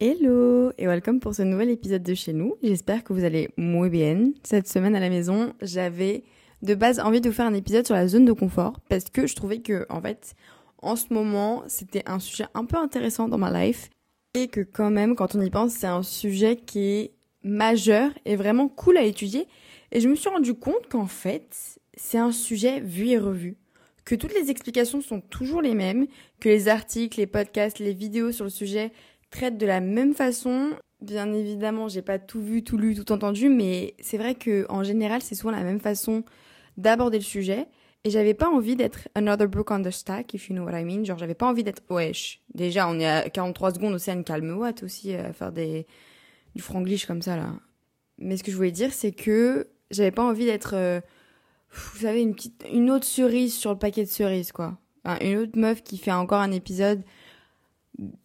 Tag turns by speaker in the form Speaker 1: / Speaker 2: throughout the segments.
Speaker 1: Hello et welcome pour ce nouvel épisode de chez nous. J'espère que vous allez muy bien. Cette semaine à la maison, j'avais de base envie de vous faire un épisode sur la zone de confort parce que je trouvais que en fait, en ce moment, c'était un sujet un peu intéressant dans ma life et que quand même quand on y pense, c'est un sujet qui est majeur et vraiment cool à étudier et je me suis rendu compte qu'en fait, c'est un sujet vu et revu que toutes les explications sont toujours les mêmes, que les articles, les podcasts, les vidéos sur le sujet traitent de la même façon. Bien évidemment, j'ai pas tout vu, tout lu, tout entendu, mais c'est vrai que en général, c'est souvent la même façon d'aborder le sujet. Et j'avais pas envie d'être another book on the stack, if you know what I mean. Genre, j'avais pas envie d'être, wesh. Déjà, on est à 43 secondes, Océane, calme-moi, aussi, à faire des, du franglish comme ça, là. Mais ce que je voulais dire, c'est que j'avais pas envie d'être, euh, vous savez, une petite, une autre cerise sur le paquet de cerises, quoi. une autre meuf qui fait encore un épisode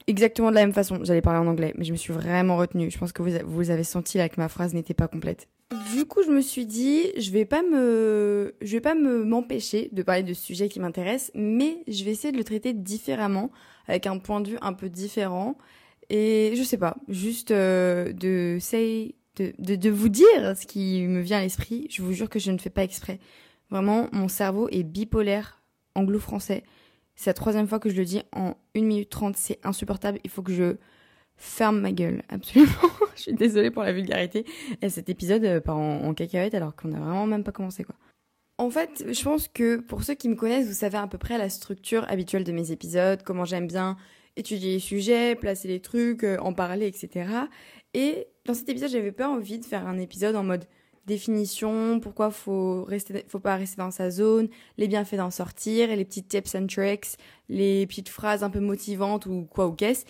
Speaker 1: exactement de la même façon. J'allais parler en anglais, mais je me suis vraiment retenue. Je pense que vous, vous avez senti là que ma phrase n'était pas complète. Du coup, je me suis dit, je vais pas me, je vais pas me m'empêcher de parler de ce sujet qui m'intéresse, mais je vais essayer de le traiter différemment, avec un point de vue un peu différent. Et je sais pas, juste euh, de, say, de, de, de vous dire ce qui me vient à l'esprit. Je vous jure que je ne fais pas exprès. Vraiment, mon cerveau est bipolaire anglo-français. C'est la troisième fois que je le dis en 1 minute 30, c'est insupportable. Il faut que je ferme ma gueule, absolument. je suis désolée pour la vulgarité. Et cet épisode euh, part en, cacahuète alors qu'on a vraiment même pas commencé quoi. En fait, je pense que pour ceux qui me connaissent, vous savez à peu près la structure habituelle de mes épisodes, comment j'aime bien étudier les sujets, placer les trucs, euh, en parler, etc. Et dans cet épisode, j'avais pas envie de faire un épisode en mode définition, pourquoi faut rester, faut pas rester dans sa zone, les bienfaits d'en sortir, et les petites tips and tricks, les petites phrases un peu motivantes ou quoi ou qu'est-ce.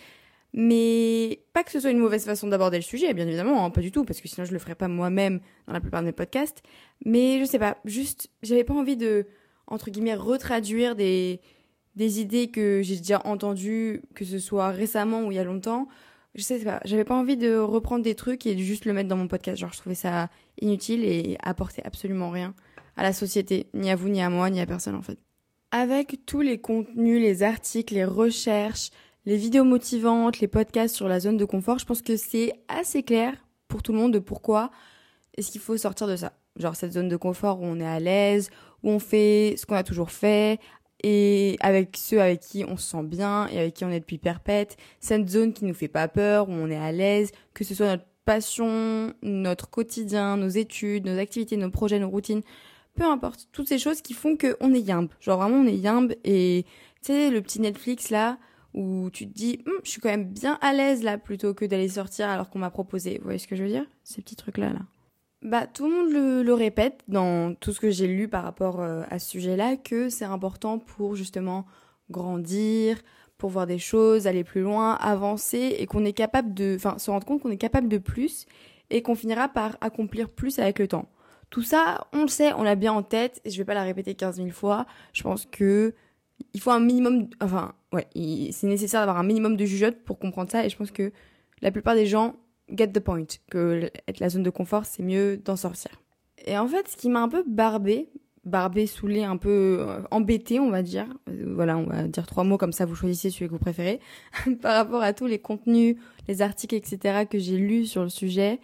Speaker 1: Mais pas que ce soit une mauvaise façon d'aborder le sujet, bien évidemment, hein, pas du tout, parce que sinon je le ferais pas moi-même dans la plupart de mes podcasts. Mais je sais pas, juste, j'avais pas envie de, entre guillemets, retraduire des, des idées que j'ai déjà entendues, que ce soit récemment ou il y a longtemps, je sais pas, j'avais pas envie de reprendre des trucs et de juste le mettre dans mon podcast. Genre, je trouvais ça inutile et apportait absolument rien à la société, ni à vous, ni à moi, ni à personne en fait. Avec tous les contenus, les articles, les recherches, les vidéos motivantes, les podcasts sur la zone de confort, je pense que c'est assez clair pour tout le monde de pourquoi est-ce qu'il faut sortir de ça. Genre cette zone de confort où on est à l'aise, où on fait ce qu'on a toujours fait, et avec ceux avec qui on se sent bien et avec qui on est depuis perpète, cette zone qui nous fait pas peur, où on est à l'aise, que ce soit notre passion, notre quotidien, nos études, nos activités, nos projets, nos routines, peu importe, toutes ces choses qui font qu'on est yimbe. Genre vraiment on est yimbe et tu sais le petit Netflix là où tu te dis hum, je suis quand même bien à l'aise là plutôt que d'aller sortir alors qu'on m'a proposé. Vous voyez ce que je veux dire? Ces petits trucs là là. Bah, tout le monde le, le, répète dans tout ce que j'ai lu par rapport euh, à ce sujet-là, que c'est important pour justement grandir, pour voir des choses, aller plus loin, avancer, et qu'on est capable de, enfin, se rendre compte qu'on est capable de plus, et qu'on finira par accomplir plus avec le temps. Tout ça, on le sait, on l'a bien en tête, et je vais pas la répéter 15 000 fois. Je pense que il faut un minimum, enfin, ouais, c'est nécessaire d'avoir un minimum de jugeote pour comprendre ça, et je pense que la plupart des gens get the point, que être la zone de confort, c'est mieux d'en sortir. Et en fait, ce qui m'a un peu barbé, barbé, saoulé, un peu euh, embêté, on va dire, euh, voilà, on va dire trois mots comme ça, vous choisissez celui que vous préférez, par rapport à tous les contenus, les articles, etc. que j'ai lus sur le sujet,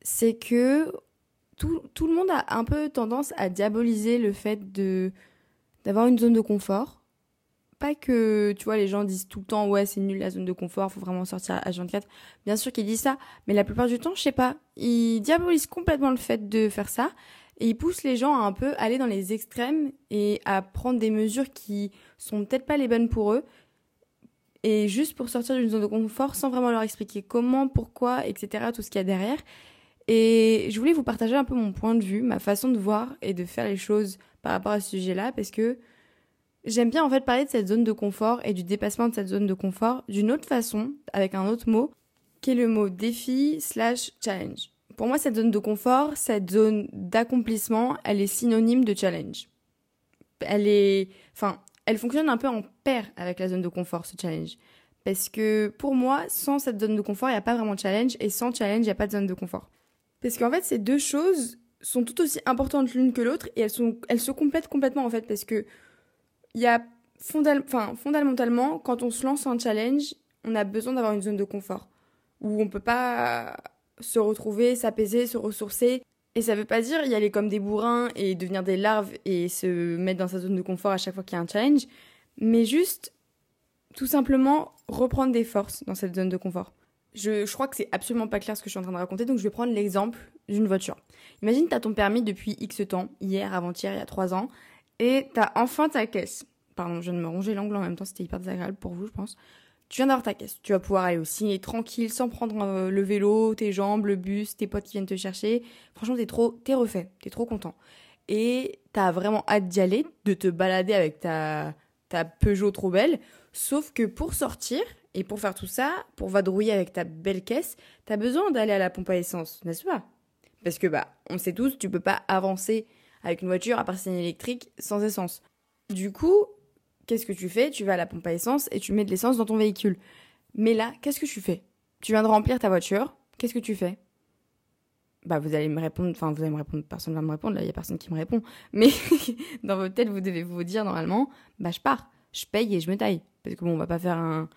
Speaker 1: c'est que tout, tout le monde a un peu tendance à diaboliser le fait de d'avoir une zone de confort pas que, tu vois, les gens disent tout le temps, ouais, c'est nul la zone de confort, faut vraiment sortir à 24. Bien sûr qu'ils disent ça, mais la plupart du temps, je sais pas, ils diabolisent complètement le fait de faire ça et ils poussent les gens à un peu aller dans les extrêmes et à prendre des mesures qui sont peut-être pas les bonnes pour eux et juste pour sortir d'une zone de confort sans vraiment leur expliquer comment, pourquoi, etc., tout ce qu'il y a derrière. Et je voulais vous partager un peu mon point de vue, ma façon de voir et de faire les choses par rapport à ce sujet-là parce que J'aime bien en fait parler de cette zone de confort et du dépassement de cette zone de confort d'une autre façon, avec un autre mot, qui est le mot défi slash challenge. Pour moi, cette zone de confort, cette zone d'accomplissement, elle est synonyme de challenge. Elle est, enfin, elle fonctionne un peu en paire avec la zone de confort, ce challenge. Parce que pour moi, sans cette zone de confort, il n'y a pas vraiment de challenge, et sans challenge, il n'y a pas de zone de confort. Parce qu'en fait, ces deux choses sont tout aussi importantes l'une que l'autre, et elles, sont, elles se complètent complètement en fait, parce que il y a fondamentalement, quand on se lance en challenge, on a besoin d'avoir une zone de confort. où on peut pas se retrouver, s'apaiser, se ressourcer. Et ça veut pas dire y aller comme des bourrins et devenir des larves et se mettre dans sa zone de confort à chaque fois qu'il y a un challenge, mais juste tout simplement reprendre des forces dans cette zone de confort. Je, je crois que c'est absolument pas clair ce que je suis en train de raconter, donc je vais prendre l'exemple d'une voiture. Imagine tu as ton permis depuis X temps, hier, avant-hier, il y a 3 ans, et tu as enfin ta caisse. Pardon, je viens de me ronger l'angle en même temps, c'était hyper désagréable pour vous, je pense. Tu viens d'avoir ta caisse. Tu vas pouvoir aller au ciné tranquille, sans prendre euh, le vélo, tes jambes, le bus, tes potes qui viennent te chercher. Franchement, t'es trop, t'es refait, t'es trop content. Et t'as vraiment hâte d'y aller, de te balader avec ta, ta Peugeot trop belle. Sauf que pour sortir et pour faire tout ça, pour vadrouiller avec ta belle caisse, t'as besoin d'aller à la pompe à essence, n'est-ce pas? Parce que bah, on sait tous, tu peux pas avancer avec une voiture à si électrique sans essence. Du coup, qu'est-ce que tu fais? Tu vas à la pompe à essence et tu mets de l'essence dans ton véhicule. Mais là, qu'est-ce que tu fais? Tu viens de remplir ta voiture, qu'est-ce que tu fais? Bah vous allez me répondre, enfin vous allez me répondre, personne va me répondre, là il y a personne qui me répond. Mais dans votre tête, vous devez vous dire normalement, bah je pars, je paye et je me taille. Parce que bon, on va pas faire un,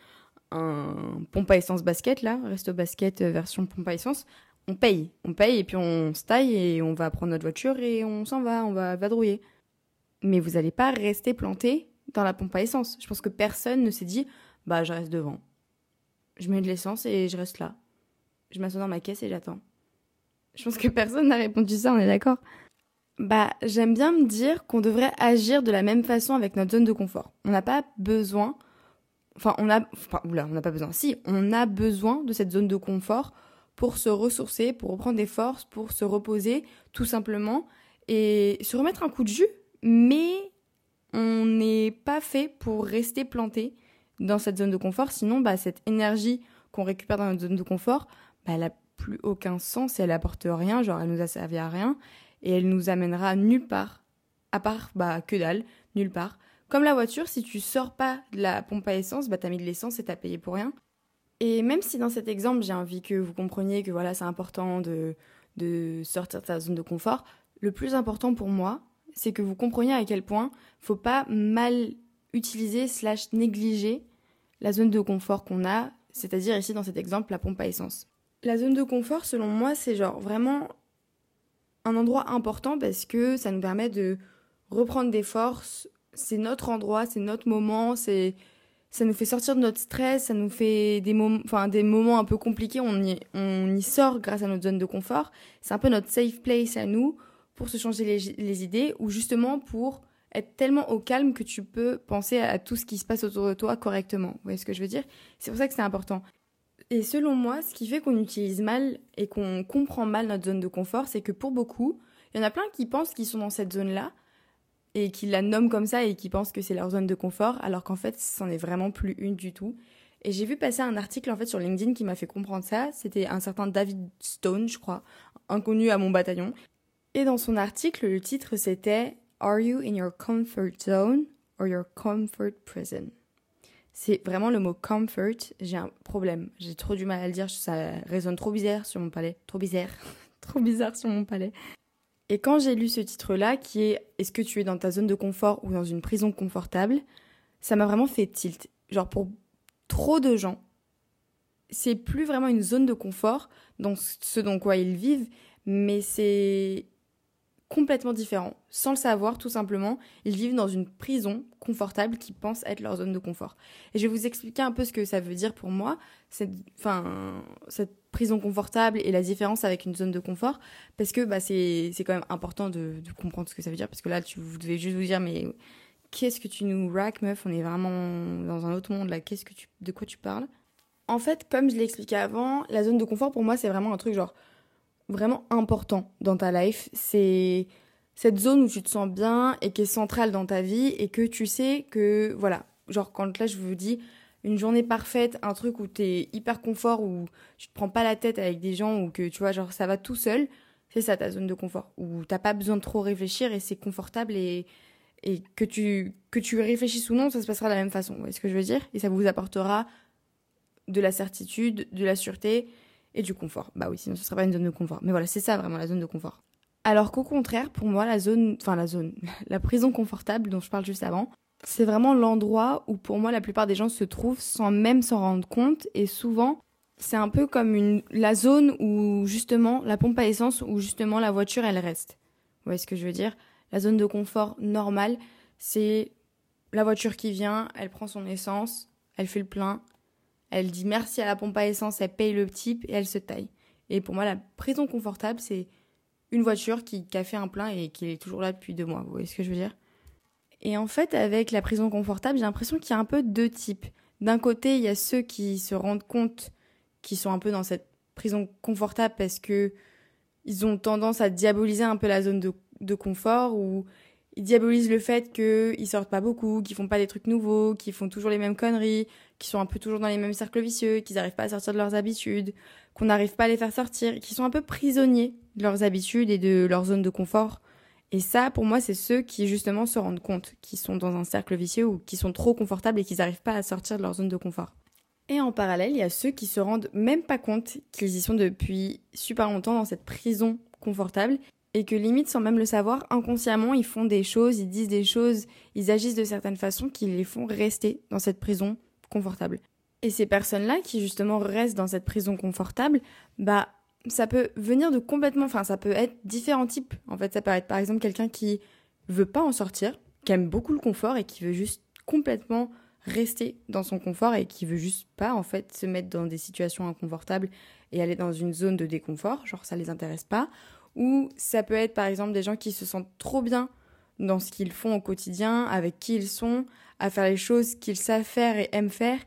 Speaker 1: un pompe à essence basket là, resto basket euh, version pompe à essence. On paye, on paye et puis on se taille et on va prendre notre voiture et on s'en va, on va vadrouiller. Mais vous allez pas rester planté dans la pompe à essence. Je pense que personne ne s'est dit, bah je reste devant. Je mets de l'essence et je reste là. Je m'assois dans ma caisse et j'attends. Je pense que personne n'a répondu ça, on est d'accord Bah, j'aime bien me dire qu'on devrait agir de la même façon avec notre zone de confort. On n'a pas besoin, enfin, on a, enfin, oula, on n'a pas besoin. Si, on a besoin de cette zone de confort pour se ressourcer, pour reprendre des forces, pour se reposer, tout simplement, et se remettre un coup de jus. Mais on n'est pas fait pour rester planté dans cette zone de confort. Sinon, bah, cette énergie qu'on récupère dans notre zone de confort, bah, elle a plus aucun sens elle apporte rien. Genre, elle nous a servi à rien et elle nous amènera nulle part. À part, bah, que dalle, nulle part. Comme la voiture, si tu sors pas de la pompe à essence, bah, t'as mis de l'essence et t'as payé pour rien. Et même si dans cet exemple, j'ai envie que vous compreniez que voilà, c'est important de, sortir de sa zone de confort, le plus important pour moi, c'est que vous compreniez à quel point faut pas mal utiliser slash négliger la zone de confort qu'on a, c'est-à-dire ici dans cet exemple la pompe à essence. La zone de confort, selon moi, c'est genre vraiment un endroit important parce que ça nous permet de reprendre des forces. C'est notre endroit, c'est notre moment, c'est ça nous fait sortir de notre stress, ça nous fait des moments, enfin des moments un peu compliqués, on y, on y sort grâce à notre zone de confort. C'est un peu notre safe place à nous pour se changer les, idées ou justement pour être tellement au calme que tu peux penser à tout ce qui se passe autour de toi correctement. Vous voyez ce que je veux dire? C'est pour ça que c'est important. Et selon moi, ce qui fait qu'on utilise mal et qu'on comprend mal notre zone de confort, c'est que pour beaucoup, il y en a plein qui pensent qu'ils sont dans cette zone-là et qui la nomment comme ça et qui pensent que c'est leur zone de confort, alors qu'en fait, c'en est vraiment plus une du tout. Et j'ai vu passer un article en fait sur LinkedIn qui m'a fait comprendre ça. C'était un certain David Stone, je crois, inconnu à mon bataillon, et dans son article, le titre c'était Are you in your comfort zone or your comfort prison? C'est vraiment le mot comfort. J'ai un problème. J'ai trop du mal à le dire. Ça résonne trop bizarre sur mon palais. Trop bizarre. trop bizarre sur mon palais. Et quand j'ai lu ce titre-là, qui est Est-ce que tu es dans ta zone de confort ou dans une prison confortable? Ça m'a vraiment fait tilt. Genre pour trop de gens, c'est plus vraiment une zone de confort dans ce dans quoi ils vivent, mais c'est complètement différents. Sans le savoir, tout simplement, ils vivent dans une prison confortable qui pense être leur zone de confort. Et je vais vous expliquer un peu ce que ça veut dire pour moi, cette, cette prison confortable et la différence avec une zone de confort, parce que bah, c'est quand même important de, de, comprendre ce que ça veut dire, parce que là, tu, vous devez juste vous dire, mais qu'est-ce que tu nous rack, meuf? On est vraiment dans un autre monde, là, qu'est-ce que tu, de quoi tu parles? En fait, comme je l'ai expliqué avant, la zone de confort, pour moi, c'est vraiment un truc genre vraiment important dans ta life. C'est cette zone où tu te sens bien et qui est centrale dans ta vie et que tu sais que, voilà, genre quand là je vous dis une journée parfaite, un truc où t'es hyper confort, où tu te prends pas la tête avec des gens, ou que tu vois, genre ça va tout seul, c'est ça ta zone de confort, où t'as pas besoin de trop réfléchir et c'est confortable et, et que tu, que tu réfléchisses ou non, ça se passera de la même façon. Vous voyez ce que je veux dire? Et ça vous apportera de la certitude, de la sûreté et du confort. Bah oui, sinon ce serait pas une zone de confort. Mais voilà, c'est ça vraiment la zone de confort. Alors qu'au contraire, pour moi, la zone, enfin la zone, la prison confortable dont je parle juste avant, c'est vraiment l'endroit où pour moi la plupart des gens se trouvent sans même s'en rendre compte et souvent c'est un peu comme une, la zone où justement la pompe à essence, où justement la voiture elle reste. Vous voyez ce que je veux dire? La zone de confort normale, c'est la voiture qui vient, elle prend son essence, elle fait le plein, elle dit merci à la pompe à essence, elle paye le type et elle se taille. Et pour moi, la prison confortable, c'est une voiture qui, a fait un plein et qui est toujours là depuis deux mois. Vous voyez ce que je veux dire? Et en fait, avec la prison confortable, j'ai l'impression qu'il y a un peu deux types. D'un côté, il y a ceux qui se rendent compte qu'ils sont un peu dans cette prison confortable parce que ils ont tendance à diaboliser un peu la zone de, de confort ou ils diabolisent le fait qu'ils sortent pas beaucoup, qu'ils font pas des trucs nouveaux, qu'ils font toujours les mêmes conneries, qu'ils sont un peu toujours dans les mêmes cercles vicieux, qu'ils n'arrivent pas à sortir de leurs habitudes, qu'on n'arrive pas à les faire sortir, qu'ils sont un peu prisonniers de leurs habitudes et de leur zone de confort. Et ça, pour moi, c'est ceux qui justement se rendent compte qu'ils sont dans un cercle vicieux ou qui sont trop confortables et qu'ils n'arrivent pas à sortir de leur zone de confort. Et en parallèle, il y a ceux qui se rendent même pas compte qu'ils y sont depuis super longtemps dans cette prison confortable et que limite sans même le savoir, inconsciemment, ils font des choses, ils disent des choses, ils agissent de certaines façons qui les font rester dans cette prison confortable. Et ces personnes-là qui justement restent dans cette prison confortable, bah ça peut venir de complètement, enfin ça peut être différents types. En fait, ça peut être par exemple quelqu'un qui veut pas en sortir, qui aime beaucoup le confort et qui veut juste complètement rester dans son confort et qui veut juste pas en fait se mettre dans des situations inconfortables et aller dans une zone de déconfort, genre ça les intéresse pas ou ça peut être par exemple des gens qui se sentent trop bien dans ce qu'ils font au quotidien, avec qui ils sont, à faire les choses qu'ils savent faire et aiment faire,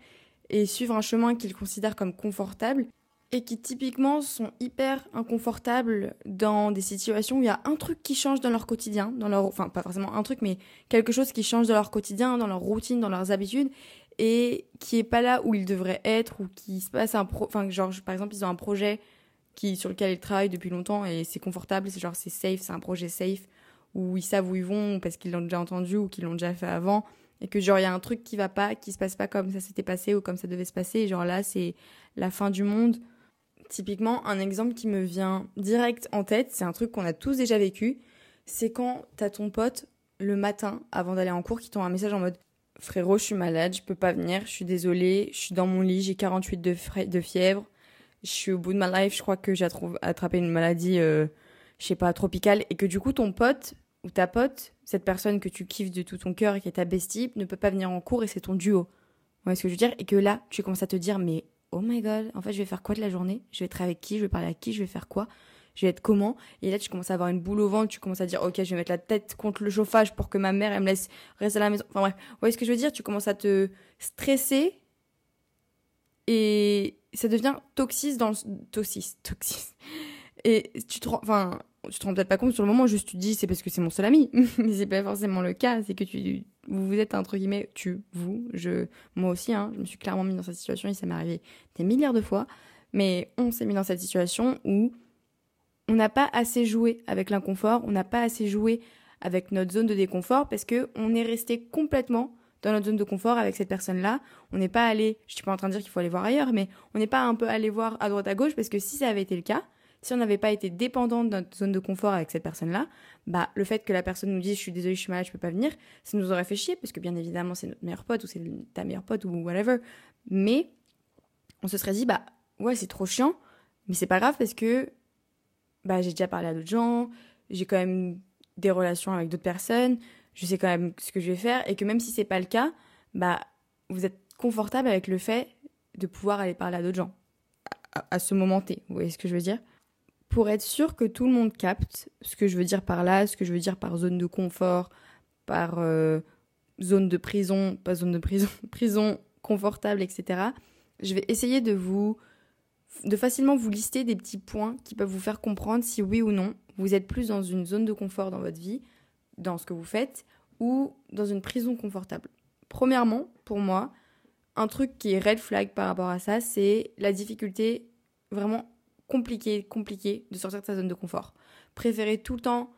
Speaker 1: et suivre un chemin qu'ils considèrent comme confortable, et qui typiquement sont hyper inconfortables dans des situations où il y a un truc qui change dans leur quotidien, dans leur, enfin pas forcément un truc, mais quelque chose qui change dans leur quotidien, dans leur routine, dans leurs habitudes, et qui est pas là où ils devraient être, ou qui se passe un pro, enfin genre par exemple ils ont un projet sur lequel ils travaillent depuis longtemps et c'est confortable, c'est genre c'est safe, c'est un projet safe où ils savent où ils vont parce qu'ils l'ont déjà entendu ou qu'ils l'ont déjà fait avant et que genre il y a un truc qui va pas, qui se passe pas comme ça s'était passé ou comme ça devait se passer et genre là c'est la fin du monde. Typiquement, un exemple qui me vient direct en tête, c'est un truc qu'on a tous déjà vécu, c'est quand t'as ton pote le matin avant d'aller en cours qui t'envoie un message en mode frérot, je suis malade, je peux pas venir, je suis désolée, je suis dans mon lit, j'ai 48 de, de fièvre, je suis au bout de ma life, je crois que j'ai attrapé une maladie, euh, je sais pas, tropicale, et que du coup, ton pote ou ta pote, cette personne que tu kiffes de tout ton cœur et qui est ta bestie, ne peut pas venir en cours et c'est ton duo. Voyez ce que je veux dire? Et que là, tu commences à te dire, mais oh my god, en fait, je vais faire quoi de la journée? Je vais être avec qui? Je vais parler à qui? Je vais faire quoi? Je vais être comment? Et là, tu commences à avoir une boule au ventre, tu commences à dire, ok, je vais mettre la tête contre le chauffage pour que ma mère, elle me laisse rester à la maison. Enfin bref, vous voyez ce que je veux dire? Tu commences à te stresser et ça devient toxis dans le toxis toxis. Et tu te rends enfin tu te rends peut-être pas compte sur le moment juste tu te dis c'est parce que c'est mon seul ami. Mais c'est pas forcément le cas. C'est que tu vous êtes entre guillemets tu vous je moi aussi hein, je me suis clairement mis dans cette situation et ça m'est arrivé des milliards de fois. Mais on s'est mis dans cette situation où on n'a pas assez joué avec l'inconfort on n'a pas assez joué avec notre zone de déconfort parce que on est resté complètement dans notre zone de confort avec cette personne-là. On n'est pas allé, je suis pas en train de dire qu'il faut aller voir ailleurs, mais on n'est pas un peu allé voir à droite à gauche parce que si ça avait été le cas, si on n'avait pas été dépendant de notre zone de confort avec cette personne-là, bah le fait que la personne nous dise je suis désolée, je suis malade, je peux pas venir, ça nous aurait fait chier parce que bien évidemment c'est notre meilleur pote ou c'est ta meilleure pote ou whatever. Mais on se serait dit bah ouais c'est trop chiant, mais c'est pas grave parce que bah j'ai déjà parlé à d'autres gens, j'ai quand même des relations avec d'autres personnes, je sais quand même ce que je vais faire et que même si c'est pas le cas, bah vous êtes confortable avec le fait de pouvoir aller parler à d'autres gens à, ce moment T. Vous voyez ce que je veux dire? Pour être sûr que tout le monde capte ce que je veux dire par là, ce que je veux dire par zone de confort, par euh, zone de prison, pas zone de prison, prison confortable, etc. Je vais essayer de vous de facilement vous lister des petits points qui peuvent vous faire comprendre si oui ou non vous êtes plus dans une zone de confort dans votre vie dans ce que vous faites ou dans une prison confortable. Premièrement, pour moi, un truc qui est red flag par rapport à ça, c'est la difficulté vraiment compliquée, compliquée de sortir de sa zone de confort. Préférez tout le temps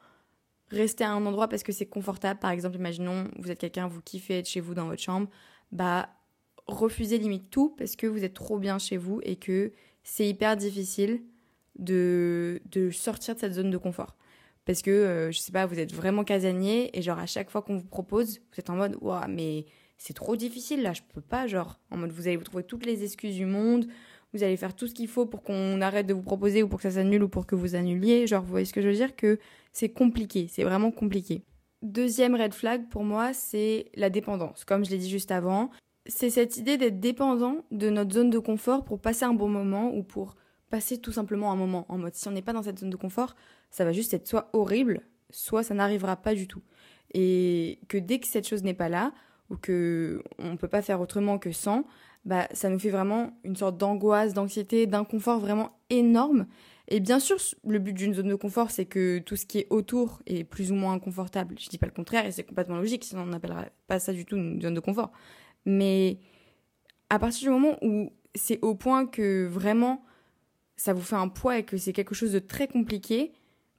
Speaker 1: rester à un endroit parce que c'est confortable. Par exemple, imaginons, vous êtes quelqu'un, vous kiffez être chez vous dans votre chambre, bah refusez limite tout parce que vous êtes trop bien chez vous et que c'est hyper difficile de, de sortir de cette zone de confort parce que euh, je sais pas, vous êtes vraiment casanier et genre à chaque fois qu'on vous propose, vous êtes en mode waouh, mais c'est trop difficile là, je peux pas genre en mode vous allez vous trouver toutes les excuses du monde, vous allez faire tout ce qu'il faut pour qu'on arrête de vous proposer ou pour que ça s'annule ou pour que vous annuliez. Genre, vous voyez ce que je veux dire? Que c'est compliqué, c'est vraiment compliqué. Deuxième red flag pour moi, c'est la dépendance. Comme je l'ai dit juste avant, c'est cette idée d'être dépendant de notre zone de confort pour passer un bon moment ou pour passer tout simplement un moment en mode si on n'est pas dans cette zone de confort, ça va juste être soit horrible, soit ça n'arrivera pas du tout. Et que dès que cette chose n'est pas là ou que on peut pas faire autrement que sans, bah ça nous fait vraiment une sorte d'angoisse, d'anxiété, d'inconfort vraiment énorme et bien sûr, le but d'une zone de confort, c'est que tout ce qui est autour est plus ou moins inconfortable. Je dis pas le contraire, et c'est complètement logique, sinon on n'appellerait pas ça du tout une zone de confort. Mais à partir du moment où c'est au point que vraiment ça vous fait un poids et que c'est quelque chose de très compliqué,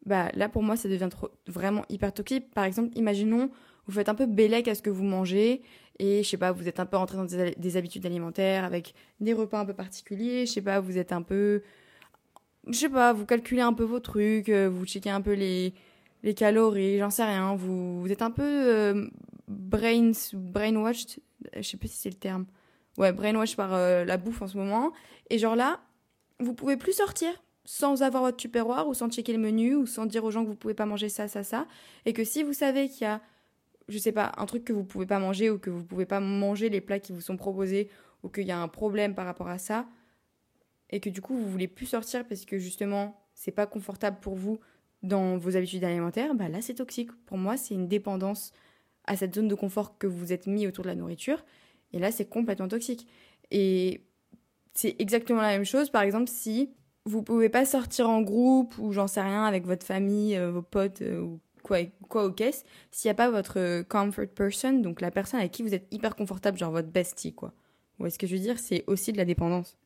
Speaker 1: bah là pour moi ça devient vraiment hyper toxique. Par exemple, imaginons vous faites un peu bélec à ce que vous mangez et je sais pas, vous êtes un peu rentré dans des habitudes alimentaires avec des repas un peu particuliers, je sais pas, vous êtes un peu je sais pas, vous calculez un peu vos trucs, euh, vous checkez un peu les, les calories, j'en sais rien, vous, êtes un peu euh, brainwashed, je sais pas si c'est le terme. Ouais, brainwashed par euh, la bouffe en ce moment. Et genre là, vous pouvez plus sortir sans avoir votre tupperware ou sans checker le menu ou sans dire aux gens que vous pouvez pas manger ça, ça, ça. Et que si vous savez qu'il y a, je sais pas, un truc que vous pouvez pas manger ou que vous pouvez pas manger les plats qui vous sont proposés ou qu'il y a un problème par rapport à ça, et que du coup vous voulez plus sortir parce que justement c'est pas confortable pour vous dans vos habitudes alimentaires, bah là c'est toxique. Pour moi, c'est une dépendance à cette zone de confort que vous êtes mis autour de la nourriture. Et là, c'est complètement toxique. Et c'est exactement la même chose, par exemple, si vous pouvez pas sortir en groupe ou j'en sais rien avec votre famille, euh, vos potes euh, ou quoi, quoi au caisse, s'il n'y a pas votre comfort person, donc la personne avec qui vous êtes hyper confortable, genre votre bestie, quoi. Vous voyez ce que je veux dire? C'est aussi de la dépendance.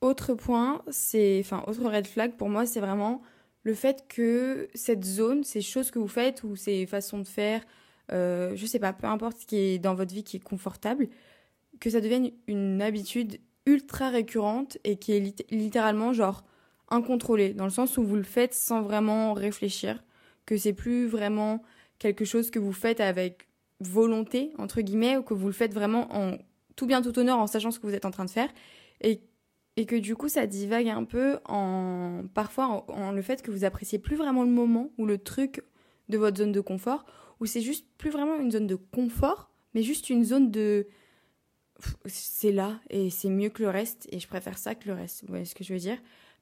Speaker 1: Autre point, c'est, enfin, autre red flag pour moi, c'est vraiment le fait que cette zone, ces choses que vous faites ou ces façons de faire, euh, je sais pas, peu importe ce qui est dans votre vie qui est confortable, que ça devienne une habitude ultra récurrente et qui est littéralement genre incontrôlée, dans le sens où vous le faites sans vraiment réfléchir, que c'est plus vraiment quelque chose que vous faites avec volonté, entre guillemets, ou que vous le faites vraiment en tout bien tout honneur en sachant ce que vous êtes en train de faire, et et que du coup ça divague un peu en parfois en, le fait que vous appréciez plus vraiment le moment ou le truc de votre zone de confort ou c'est juste plus vraiment une zone de confort mais juste une zone de c'est là et c'est mieux que le reste et je préfère ça que le reste. Vous voyez ce que je veux dire?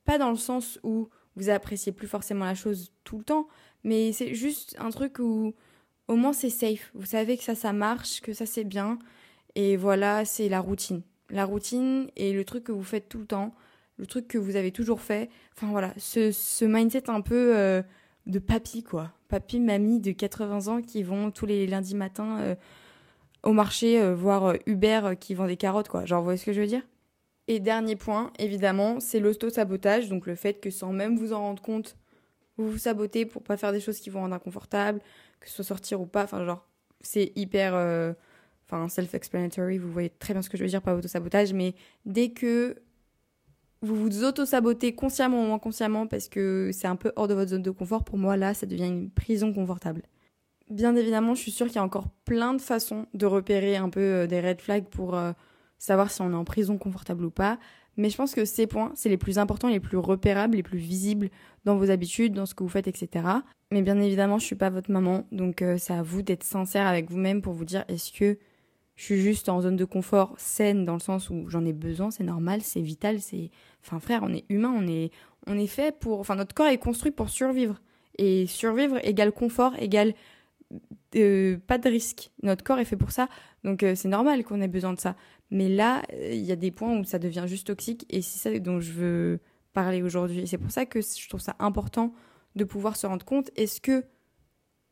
Speaker 1: Pas dans le sens où vous appréciez plus forcément la chose tout le temps mais c'est juste un truc où au moins c'est safe vous savez que ça ça marche que ça c'est bien et voilà c'est la routine la routine et le truc que vous faites tout le temps, le truc que vous avez toujours fait. Enfin voilà, ce, mindset un peu euh, de papy quoi. Papy, mamie de 80 ans qui vont tous les lundis matins euh, au marché euh, voir Hubert qui vend des carottes quoi. Genre, vous voyez ce que je veux dire? Et dernier point, évidemment, c'est l'auto-sabotage. Donc le fait que sans même vous en rendre compte, vous vous sabotez pour pas faire des choses qui vous rendent inconfortable, que ce soit sortir ou pas. Enfin genre, c'est hyper enfin self-explanatory, vous voyez très bien ce que je veux dire par auto-sabotage, mais dès que vous vous auto-sabotez consciemment ou inconsciemment parce que c'est un peu hors de votre zone de confort, pour moi là, ça devient une prison confortable. Bien évidemment, je suis sûre qu'il y a encore plein de façons de repérer un peu euh, des red flags pour euh, savoir si on est en prison confortable ou pas. Mais je pense que ces points, c'est les plus importants, les plus repérables, les plus visibles dans vos habitudes, dans ce que vous faites, etc. Mais bien évidemment, je suis pas votre maman, donc euh, c'est à vous d'être sincère avec vous-même pour vous dire est-ce que je suis juste en zone de confort saine dans le sens où j'en ai besoin, c'est normal, c'est vital, c'est enfin frère, on est humain, on est on est fait pour enfin notre corps est construit pour survivre et survivre égale confort égale euh, pas de risque. Notre corps est fait pour ça, donc euh, c'est normal qu'on ait besoin de ça. Mais là, il y a des points où ça devient juste toxique et c'est ça dont je veux parler aujourd'hui. C'est pour ça que je trouve ça important de pouvoir se rendre compte est-ce que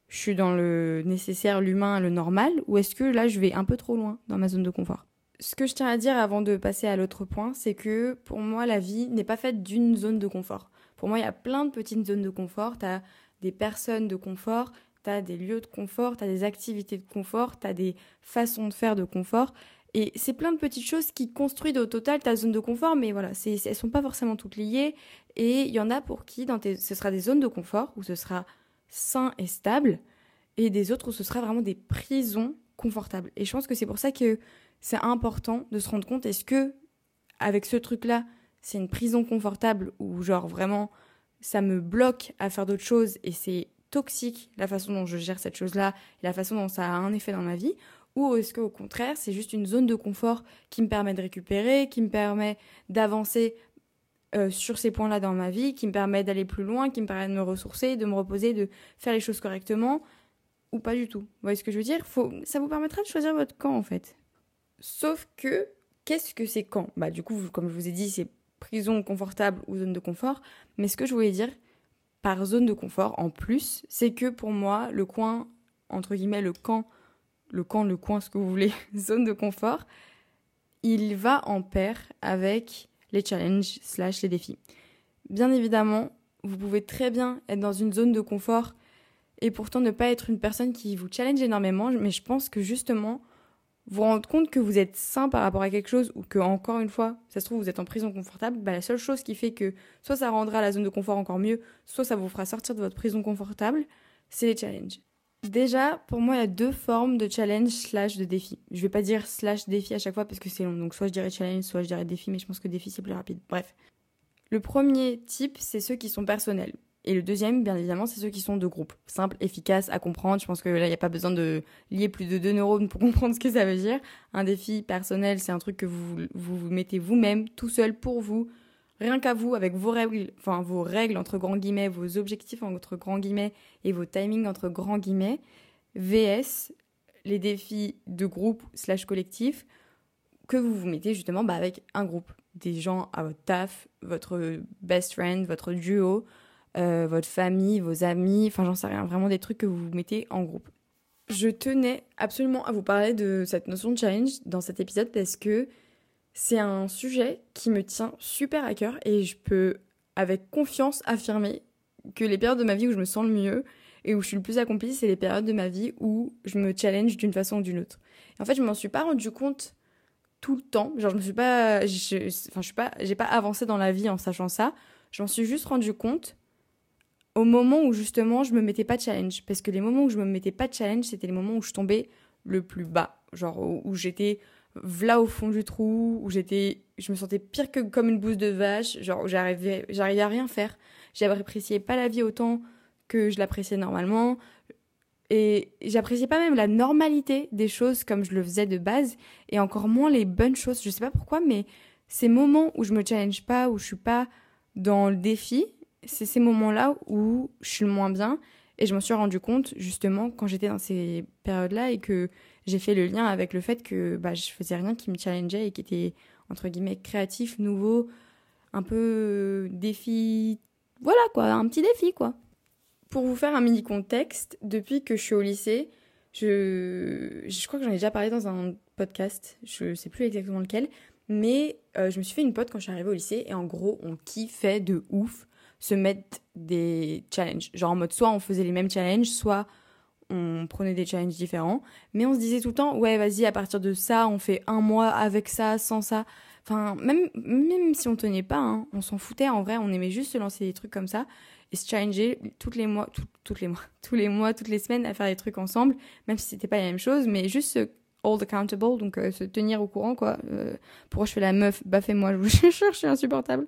Speaker 1: je suis dans le nécessaire, l'humain, le normal, ou est-ce que là je vais un peu trop loin dans ma zone de confort? Ce que je tiens à dire avant de passer à l'autre point, c'est que pour moi la vie n'est pas faite d'une zone de confort. Pour moi, il y a plein de petites zones de confort. Tu as des personnes de confort, tu as des lieux de confort, tu as des activités de confort, tu as des façons de faire de confort. Et c'est plein de petites choses qui construisent au total ta zone de confort, mais voilà, elles ne sont pas forcément toutes liées. Et il y en a pour qui dans ce sera des zones de confort où ce sera sain et stable, et des autres où ce sera vraiment des prisons confortables. Et je pense que c'est pour ça que c'est important de se rendre compte, est-ce que avec ce truc-là, c'est une prison confortable où genre vraiment ça me bloque à faire d'autres choses et c'est toxique la façon dont je gère cette chose-là et la façon dont ça a un effet dans ma vie ou est-ce qu'au contraire c'est juste une zone de confort qui me permet de récupérer, qui me permet d'avancer euh, sur ces points-là dans ma vie, qui me permet d'aller plus loin, qui me permet de me ressourcer, de me reposer, de faire les choses correctement, ou pas du tout? Vous voyez ce que je veux dire? Faut... Ça vous permettra de choisir votre camp en fait. Sauf que, qu'est-ce que c'est camp? Bah du coup, comme je vous ai dit, c'est prison confortable ou zone de confort. Mais ce que je voulais dire par zone de confort en plus, c'est que pour moi, le coin, entre guillemets, le camp, le camp, le coin, ce que vous voulez, zone de confort, il va en pair avec les challenges slash les défis. Bien évidemment, vous pouvez très bien être dans une zone de confort et pourtant ne pas être une personne qui vous challenge énormément, mais je pense que justement, vous rendre compte que vous êtes sain par rapport à quelque chose ou que, encore une fois, ça se trouve, vous êtes en prison confortable, bah, la seule chose qui fait que soit ça rendra la zone de confort encore mieux, soit ça vous fera sortir de votre prison confortable, c'est les challenges. Déjà, pour moi, il y a deux formes de challenge slash de défi. Je vais pas dire slash défi à chaque fois parce que c'est long. Donc, soit je dirais challenge, soit je dirais défi, mais je pense que défi, c'est plus rapide. Bref. Le premier type, c'est ceux qui sont personnels. Et le deuxième, bien évidemment, c'est ceux qui sont de groupe. Simple, efficace, à comprendre. Je pense que là, il n'y a pas besoin de lier plus de deux neurones pour comprendre ce que ça veut dire. Un défi personnel, c'est un truc que vous vous, mettez vous-même, tout seul, pour vous, rien qu'à vous, avec vos règles, enfin vos règles entre grands guillemets, vos objectifs entre grands guillemets et vos timings entre grands guillemets. VS, les défis de groupe slash collectif que vous vous mettez justement bah, avec un groupe. Des gens à votre taf, votre best friend, votre duo, euh, votre famille, vos amis, enfin j'en sais rien, vraiment des trucs que vous mettez en groupe. Je tenais absolument à vous parler de cette notion de challenge dans cet épisode parce que c'est un sujet qui me tient super à cœur et je peux avec confiance affirmer que les périodes de ma vie où je me sens le mieux et où je suis le plus accomplie, c'est les périodes de ma vie où je me challenge d'une façon ou d'une autre. En fait, je m'en suis pas rendu compte tout le temps. Genre, je me suis pas, enfin, je suis pas, j'ai pas avancé dans la vie en sachant ça. Je m'en suis juste rendu compte au moment où justement je me mettais pas de challenge. Parce que les moments où je me mettais pas de challenge, c'était les moments où je tombais le plus bas. Genre où, j'étais là au fond du trou, où j'étais, je me sentais pire que comme une bouse de vache, genre où j'arrivais, j'arrivais à rien faire. J'appréciais pas la vie autant que je l'appréciais normalement. Et j'appréciais pas même la normalité des choses comme je le faisais de base, et encore moins les bonnes choses. Je sais pas pourquoi, mais ces moments où je me challenge pas, où je suis pas dans le défi, c'est ces moments-là où je suis le moins bien. Et je m'en suis rendu compte justement quand j'étais dans ces périodes-là et que j'ai fait le lien avec le fait que bah, je faisais rien qui me challengeait et qui était entre guillemets créatif, nouveau, un peu défi. Voilà quoi, un petit défi quoi. Pour vous faire un mini contexte, depuis que je suis au lycée, je, je crois que j'en ai déjà parlé dans un podcast, je sais plus exactement lequel, mais euh, je me suis fait une pote quand je suis arrivée au lycée et en gros on kiffait de ouf se mettre des challenges. Genre en mode soit on faisait les mêmes challenges, soit on prenait des challenges différents. Mais on se disait tout le temps, ouais, vas-y, à partir de ça, on fait un mois avec ça, sans ça. Enfin, même, même si on tenait pas, hein, on s'en foutait en vrai, on aimait juste se lancer des trucs comme ça et se challenger toutes les mois, toutes les mois, tous les mois, toutes les semaines à faire des trucs ensemble, même si c'était pas la même chose, mais juste se hold accountable, donc euh, se tenir au courant, quoi. Euh, pourquoi je fais la meuf, bah fais-moi, je jure, je suis insupportable.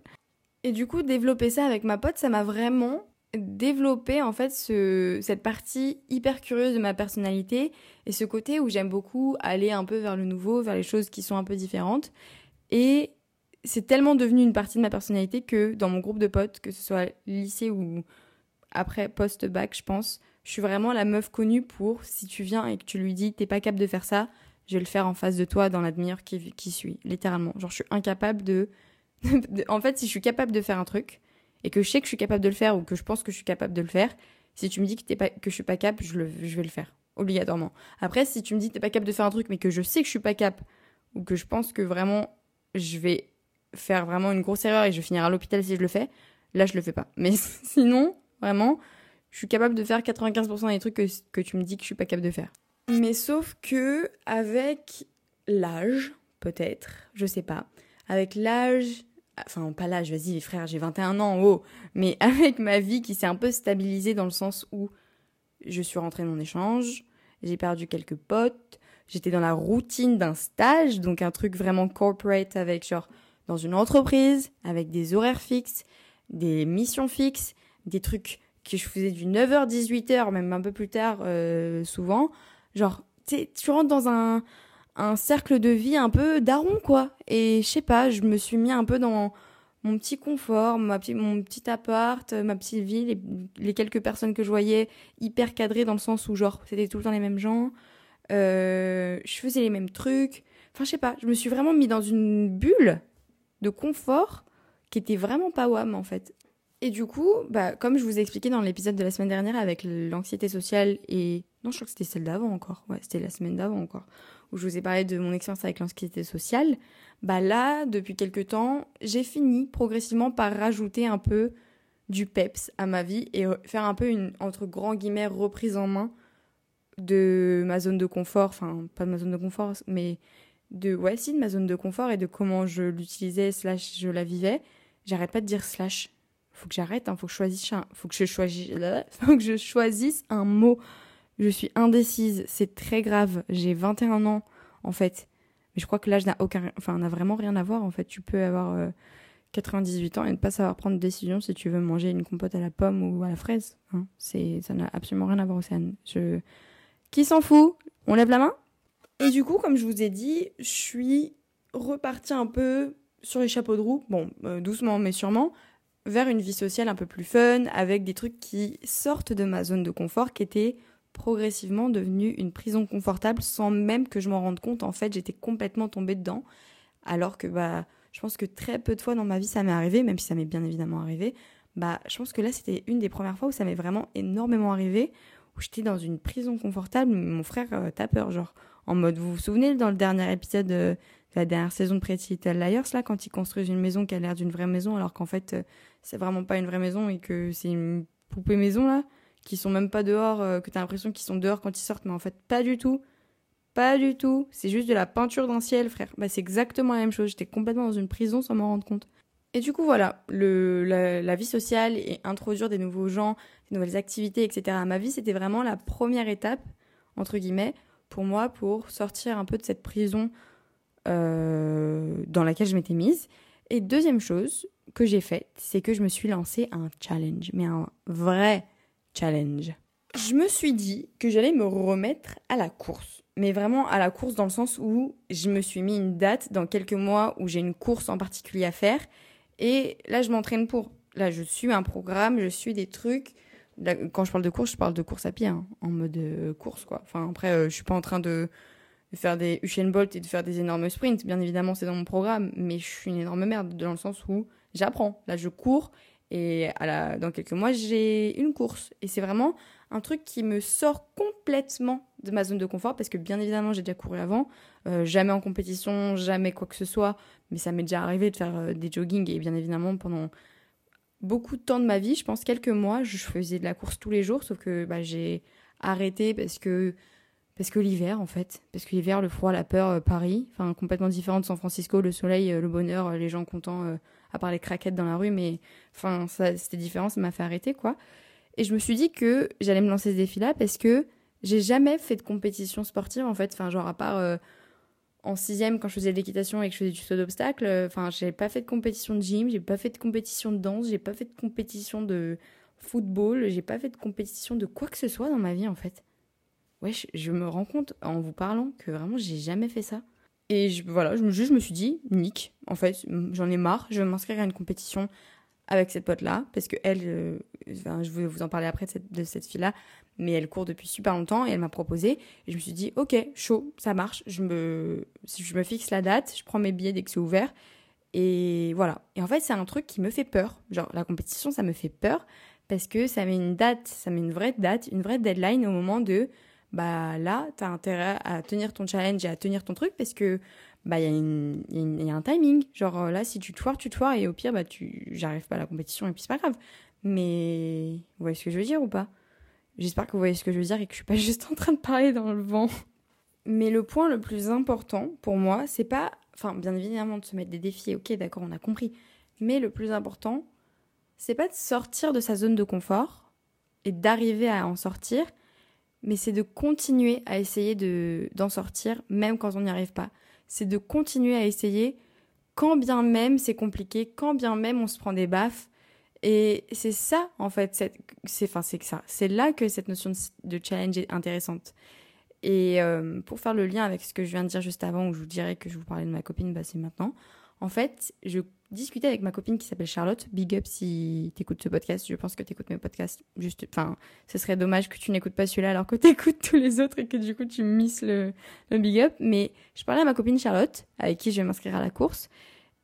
Speaker 1: Et du coup, développer ça avec ma pote, ça m'a vraiment développé en fait ce, cette partie hyper curieuse de ma personnalité et ce côté où j'aime beaucoup aller un peu vers le nouveau, vers les choses qui sont un peu différentes. Et c'est tellement devenu une partie de ma personnalité que dans mon groupe de potes, que ce soit lycée ou après post-bac, je pense, je suis vraiment la meuf connue pour si tu viens et que tu lui dis t'es pas capable de faire ça, je vais le faire en face de toi dans la demi-heure qui, qui suit, littéralement. Genre, je suis incapable de en fait, si je suis capable de faire un truc et que je sais que je suis capable de le faire ou que je pense que je suis capable de le faire, si tu me dis que, t'es pas, que je suis pas capable, je, je vais le faire obligatoirement. Après, si tu me dis que t'es pas capable de faire un truc mais que je sais que je suis pas capable ou que je pense que vraiment je vais faire vraiment une grosse erreur et je vais finir à l'hôpital si je le fais, là je le fais pas. Mais sinon, vraiment, je suis capable de faire 95% des trucs que, que tu me dis que je suis pas capable de faire. Mais sauf que avec l'âge, peut-être, je sais pas, avec l'âge, enfin pas l'âge, vas-y frère, j'ai 21 ans, oh, mais avec ma vie qui s'est un peu stabilisée dans le sens où je suis rentrée de mon échange, j'ai perdu quelques potes, j'étais dans la routine d'un stage, donc un truc vraiment corporate avec genre dans une entreprise avec des horaires fixes, des missions fixes, des trucs que je faisais du 9h 18h même un peu plus tard euh, souvent. Genre tu rentres dans un un cercle de vie un peu daron quoi et je sais pas je me suis mis un peu dans mon petit confort ma petite mon petit appart ma petite vie les, les, quelques personnes que je voyais hyper cadrées dans le sens où genre c'était tout le temps les mêmes gens euh, je faisais les mêmes trucs enfin je sais pas je me suis vraiment mis dans une bulle de confort qui était vraiment pas wham en fait et du coup, bah, comme je vous ai expliqué dans l'épisode de la semaine dernière avec l'anxiété sociale et... Non, je crois que c'était celle d'avant encore. Ouais, c'était la semaine d'avant encore. Où je vous ai parlé de mon expérience avec l'anxiété sociale. Bah là, depuis quelques temps, j'ai fini progressivement par rajouter un peu du peps à ma vie et faire un peu une, entre grands guillemets, reprise en main de ma zone de confort. Enfin, pas de ma zone de confort, mais de, ouais, si, de ma zone de confort et de comment je l'utilisais slash je la vivais. J'arrête pas de dire slash faut que j'arrête, hein, faut que je choisisse un, faut que je choisisse, faut que je choisisse un mot. Je suis indécise, c'est très grave. J'ai 21 ans en fait, mais je crois que l'âge n'a aucun, enfin n'a vraiment rien à voir en fait. Tu peux avoir 98 euh, ans et ne pas savoir prendre de décision si tu veux manger une compote à la pomme ou à la fraise. Hein. C'est, ça n'a absolument rien à voir, Océane. Je, qui s'en fout? On lève la main? Et du coup, comme je vous ai dit, je suis repartie un peu sur les chapeaux de roue. Bon, euh, doucement mais sûrement vers une vie sociale un peu plus fun, avec des trucs qui sortent de ma zone de confort, qui était progressivement devenue une prison confortable sans même que je m'en rende compte. En fait, j'étais complètement tombée dedans. Alors que bah, je pense que très peu de fois dans ma vie ça m'est arrivé, même si ça m'est bien évidemment arrivé. Bah, je pense que là c'était une des premières fois où ça m'est vraiment énormément arrivé, où j'étais dans une prison confortable. Mon frère euh, peur, genre en mode, vous vous souvenez dans le dernier épisode euh, de la dernière saison de Pretty Little Liars, là, quand ils construisent une maison qui a l'air d'une vraie maison, alors qu'en fait, euh, c'est vraiment pas une vraie maison et que c'est une poupée maison, là, qui sont même pas dehors, euh, que t'as l'impression qu'ils sont dehors quand ils sortent, mais en fait, pas du tout. Pas du tout. C'est juste de la peinture d'un ciel, frère. Bah, c'est exactement la même chose. J'étais complètement dans une prison sans m'en rendre compte. Et du coup, voilà, le, la, vie sociale et introduire des nouveaux gens, des nouvelles activités, etc. à ma vie, c'était vraiment la première étape, entre guillemets, pour moi, pour sortir un peu de cette prison euh, dans laquelle je m'étais mise. Et deuxième chose que j'ai faite, c'est que je me suis lancé un challenge, mais un vrai challenge. Je me suis dit que j'allais me remettre à la course. Mais vraiment à la course dans le sens où je me suis mis une date dans quelques mois où j'ai une course en particulier à faire. Et là, je m'entraîne pour. Là, je suis un programme, je suis des trucs. quand je parle de course, je parle de course à pied, hein, en mode euh, course, quoi. Enfin, après, euh, je suis pas en train de faire des Usain Bolt et de faire des énormes sprints. Bien évidemment, c'est dans mon programme, mais je suis une énorme merde dans le sens où j'apprends. Là, je cours et à la, dans quelques mois, j'ai une course. Et c'est vraiment un truc qui me sort complètement de ma zone de confort parce que bien évidemment, j'ai déjà couru avant, euh, jamais en compétition, jamais quoi que ce soit, mais ça m'est déjà arrivé de faire euh, des joggings et bien évidemment pendant beaucoup de temps de ma vie, je pense quelques mois, je faisais de la course tous les jours, sauf que bah, j'ai arrêté parce que parce que l'hiver, en fait. Parce que l'hiver, le froid, la peur, euh, Paris. Enfin, complètement différent de San Francisco, le soleil, le bonheur, les gens contents, à part les craquettes dans la rue. Mais, enfin, c'était différent, ça m'a fait arrêter, quoi. Et je me suis dit que j'allais me lancer ce défi-là parce que j'ai jamais fait de compétition sportive, en fait. Enfin, genre, à part en sixième, quand je faisais de l'équitation et que je faisais du saut d'obstacle. Enfin, j'ai pas fait de compétition de gym, j'ai pas fait de compétition de danse, j'ai pas fait de compétition de football, j'ai pas fait de compétition de quoi que ce soit dans ma vie, en fait ouais, je, me rends compte en vous parlant que vraiment j'ai jamais fait ça. Et voilà, je me, suis dit, Nick, en fait, j'en ai marre, je vais m'inscrire à une compétition avec cette pote-là, parce que elle, euh, je vais vous en parler après de cette, cette fille-là, mais elle court depuis super longtemps et elle m'a proposé. Et je me suis dit, ok, chaud, ça marche, je me, je me fixe la date, je prends mes billets dès que c'est ouvert. Et voilà. Et en fait, c'est un truc qui me fait peur. Genre, la compétition, ça me fait peur parce que ça met une date, ça met une vraie date, une vraie deadline au moment de bah là, tu as intérêt à tenir ton challenge et à tenir ton truc parce que bah il y, a un timing. Genre euh, là, si tu te foires, tu te foires et au pire, bah tu j'arrive pas à la compétition et puis c'est pas grave. Mais vous voyez ce que je veux dire ou pas? J'espère que vous voyez ce que je veux dire et que je suis pas juste en train de parler dans le vent. Mais le point le plus important pour moi, c'est pas, enfin bien évidemment de se mettre des défis. Ok, d'accord, on a compris. Mais le plus important, c'est pas de sortir de sa zone de confort et d'arriver à en sortir, mais c'est de continuer à essayer de, d'en sortir, même quand on n'y arrive pas. C'est de continuer à essayer quand bien même c'est compliqué, quand bien même on se prend des baffes. Et c'est ça, en fait, c'est enfin, ça. C'est là que cette notion de challenge est intéressante. Et euh, pour faire le lien avec ce que je viens de dire juste avant, où je vous dirais que je vous parlais de ma copine, bah c'est maintenant. En fait, je discutais avec ma copine qui s'appelle Charlotte. Big up si t'écoutes ce podcast. Je pense que t'écoutes mes podcasts. Juste, enfin, ce serait dommage que tu n'écoutes pas celui-là alors que t'écoutes tous les autres et que du coup tu misses le, le big up. Mais je parlais à ma copine Charlotte, avec qui je vais m'inscrire à la course.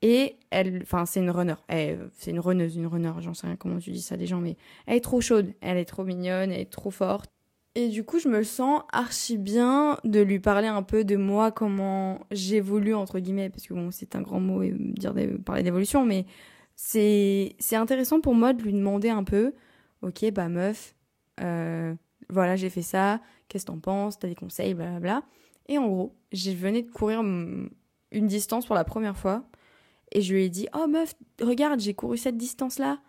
Speaker 1: Et elle, enfin, c'est une runner. C'est une runneuse, une runner. J'en sais rien comment tu dis ça des gens, mais elle est trop chaude. Elle est trop mignonne, elle est trop forte. Et du coup, je me sens archi bien de lui parler un peu de moi, comment j'évolue, entre guillemets, parce que bon, c'est un grand mot dire parler d'évolution, mais c'est, intéressant pour moi de lui demander un peu, ok, bah meuf, euh, voilà, j'ai fait ça, qu'est-ce que t'en penses, t'as des conseils, blablabla. Et en gros, j'ai venais de courir une distance pour la première fois, et je lui ai dit, oh meuf, regarde, j'ai couru cette distance-là,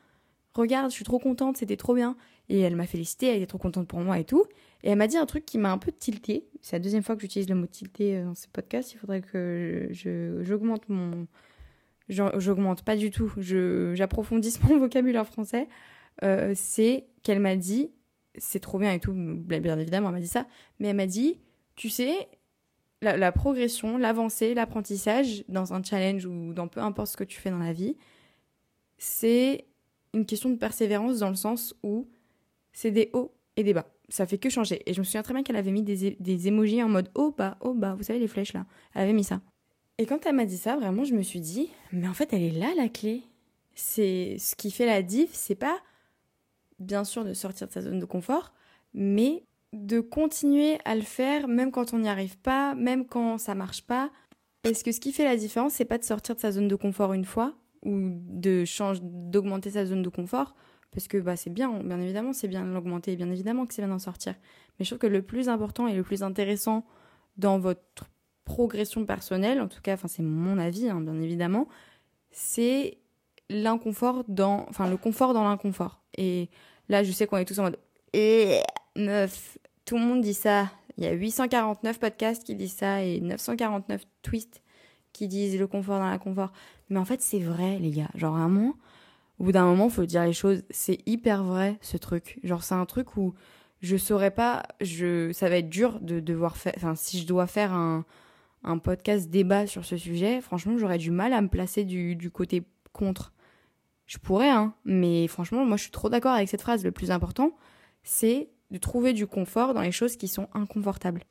Speaker 1: regarde, je suis trop contente, c'était trop bien. Et elle m'a félicité, elle était trop contente pour moi et tout. Et elle m'a dit un truc qui m'a un peu tilté. C'est la deuxième fois que j'utilise le mot tilté euh, dans ce podcast. Il faudrait que j'augmente mon. J'augmente pas du tout. J'approfondisse mon vocabulaire français. Euh, c'est qu'elle m'a dit, c'est trop bien et tout, bien évidemment, elle m'a dit ça, mais elle m'a dit, tu sais, la progression, l'avancée, l'apprentissage dans un challenge ou dans peu importe ce que tu fais dans la vie, c'est une question de persévérance dans le sens où c'est des hauts et des bas. Ça fait que changer. Et je me souviens très bien qu'elle avait mis des, des emojis en mode haut, bas, haut, bas. Vous savez, les flèches là. Elle avait mis ça. Et quand elle m'a dit ça, vraiment, je me suis dit, mais en fait, elle est là la clé. C'est ce qui fait la diff, c'est pas bien sûr de sortir de sa zone de confort, mais de continuer à le faire même quand on n'y arrive pas, même quand ça marche pas. Parce que ce qui fait la différence, c'est pas de sortir de sa zone de confort une fois ou de changer, d'augmenter sa zone de confort parce que bah, c'est bien, bien évidemment, c'est bien l'augmenter, bien évidemment que c'est bien d'en sortir. Mais je trouve que le plus important et le plus intéressant dans votre progression personnelle, en tout cas, c'est mon avis, hein, bien évidemment, c'est l'inconfort dans, enfin le confort dans l'inconfort. Et là, je sais qu'on est tous en mode, eh, meuf, tout le monde dit ça. Il y a 849 podcasts qui disent ça et 949 twists qui disent le confort dans l'inconfort. Mais en fait, c'est vrai, les gars. Genre, vraiment, au bout d'un moment, faut dire les choses. C'est hyper vrai, ce truc. Genre, c'est un truc où je saurais pas, je, ça va être dur de devoir faire, enfin, si je dois faire un, un podcast débat sur ce sujet, franchement, j'aurais du mal à me placer du, du côté contre. Je pourrais, hein, mais franchement, moi, je suis trop d'accord avec cette phrase. Le plus important, c'est de trouver du confort dans les choses qui sont inconfortables.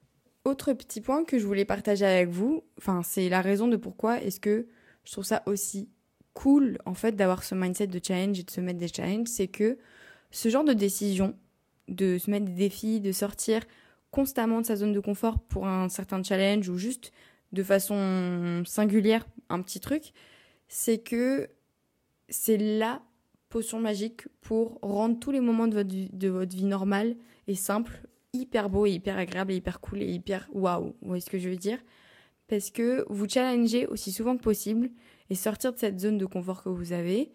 Speaker 1: Autre petit point que je voulais partager avec vous, enfin, c'est la raison de pourquoi est-ce que je trouve ça aussi cool en fait d'avoir ce mindset de challenge et de se mettre des challenges, c'est que ce genre de décision, de se mettre des défis, de sortir constamment de sa zone de confort pour un certain challenge ou juste de façon singulière un petit truc, c'est que c'est la potion magique pour rendre tous les moments de votre, de votre vie normale et simple hyper beau et hyper agréable et hyper cool et hyper waouh. Vous voyez ce que je veux dire? Parce que vous challengez aussi souvent que possible sortir de cette zone de confort que vous avez,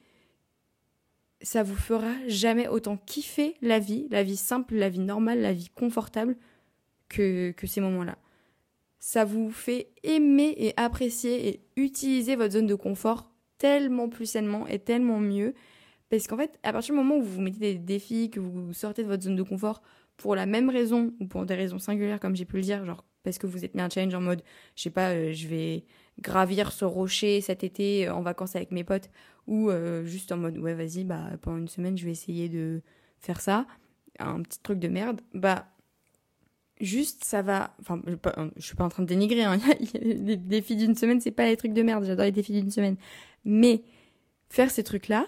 Speaker 1: ça vous fera jamais autant kiffer la vie, la vie simple, la vie normale, la vie confortable que, que ces moments-là. Ça vous fait aimer et apprécier et utiliser votre zone de confort tellement plus sainement et tellement mieux. Parce qu'en fait, à partir du moment où vous vous mettez des défis, que vous sortez de votre zone de confort pour la même raison ou pour des raisons singulières, comme j'ai pu le dire, genre parce que vous êtes mis un challenge en mode, je sais pas, euh, je vais gravir ce rocher cet été euh, en vacances avec mes potes ou euh, juste en mode ouais vas-y bah pendant une semaine je vais essayer de faire ça. Un petit truc de merde. Bah juste ça va enfin je, je suis pas en train de dénigrer hein. les défis d'une semaine c'est pas les trucs de merde. J'adore les défis d'une semaine. Mais faire ces trucs là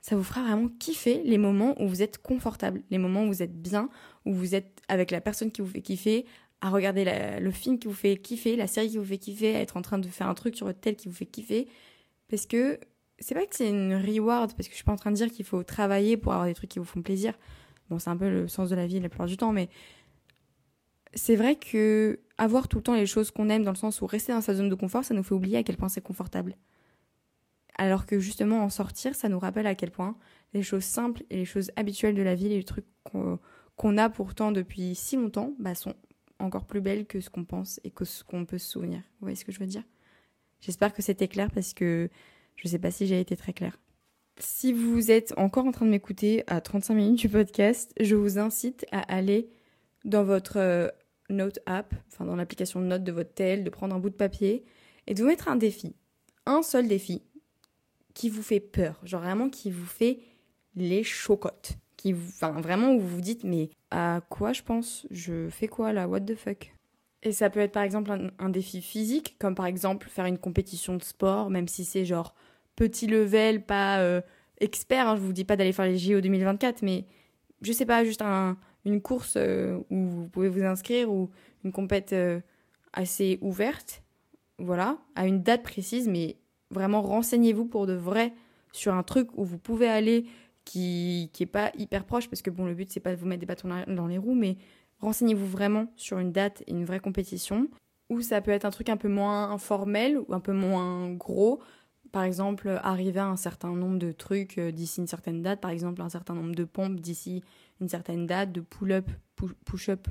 Speaker 1: ça vous fera vraiment kiffer les moments où vous êtes confortable les moments où vous êtes bien où vous êtes avec la personne qui vous fait kiffer à regarder le film qui vous fait kiffer, la série qui vous fait kiffer, à être en train de faire un truc sur votre qui vous fait kiffer. Parce que c'est pas que c'est une reward, parce que je suis pas en train de dire qu'il faut travailler pour avoir des trucs qui vous font plaisir. Bon, c'est un peu le sens de la vie la plupart du temps, mais c'est vrai que avoir tout le temps les choses qu'on aime dans le sens où rester dans sa zone de confort, ça nous fait oublier à quel point c'est confortable. Alors que justement en sortir, ça nous rappelle à quel point les choses simples et les choses habituelles de la vie, les trucs qu'on a pourtant depuis si longtemps, bah, sont encore plus belle que ce qu'on pense et que ce qu'on peut se souvenir. Vous voyez ce que je veux dire? J'espère que c'était clair parce que je sais pas si j'ai été très claire. Si vous êtes encore en train de m'écouter à 35 minutes du podcast, je vous incite à aller dans votre euh, Note app, enfin dans l'application de notes de votre tel, de prendre un bout de papier et de vous mettre un défi. Un seul défi qui vous fait peur, genre vraiment qui vous fait les chocottes. Qui enfin vraiment où vous vous dites mais à quoi je pense? Je fais quoi là? What the fuck? Et ça peut être par exemple un, défi physique, comme par exemple faire une compétition de sport, même si c'est genre petit level, pas euh, expert. Hein, je vous dis pas d'aller faire les JO 2024, mais je sais pas, juste un, une course euh, où vous pouvez vous inscrire ou une compète euh, assez ouverte, voilà, à une date précise, mais vraiment renseignez-vous pour de vrai sur un truc où vous pouvez aller qui qui est pas hyper proche parce que bon le but c'est pas de vous mettre des bâtons dans les roues mais renseignez-vous vraiment sur une date et une vraie compétition ou ça peut être un truc un peu moins informel ou un peu moins gros par exemple arriver à un certain nombre de trucs euh, d'ici une certaine date par exemple un certain nombre de pompes d'ici une certaine date de pull-up, push-up.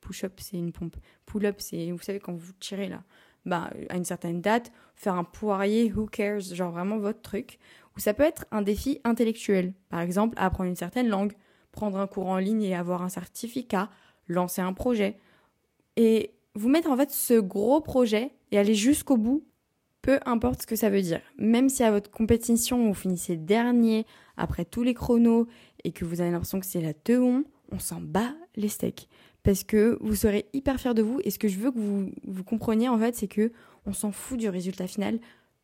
Speaker 1: Push-up, c'est une pompe. Pull-up, c'est, vous savez, quand vous tirez là, bah, à une certaine date, faire un poirier, who cares, genre vraiment votre truc. Ou ça peut être un défi intellectuel. Par exemple, apprendre une certaine langue, prendre un cours en ligne et avoir un certificat, lancer un projet. Et vous mettre en fait ce gros projet et aller jusqu'au bout, peu importe ce que ça veut dire. Même si à votre compétition vous finissez dernier après tous les chronos et que vous avez l'impression que c'est la teon, on s'en bat les steaks. Parce que vous serez hyper fiers de vous. Et ce que je veux que vous, vous compreniez, en fait, c'est que on s'en fout du résultat final.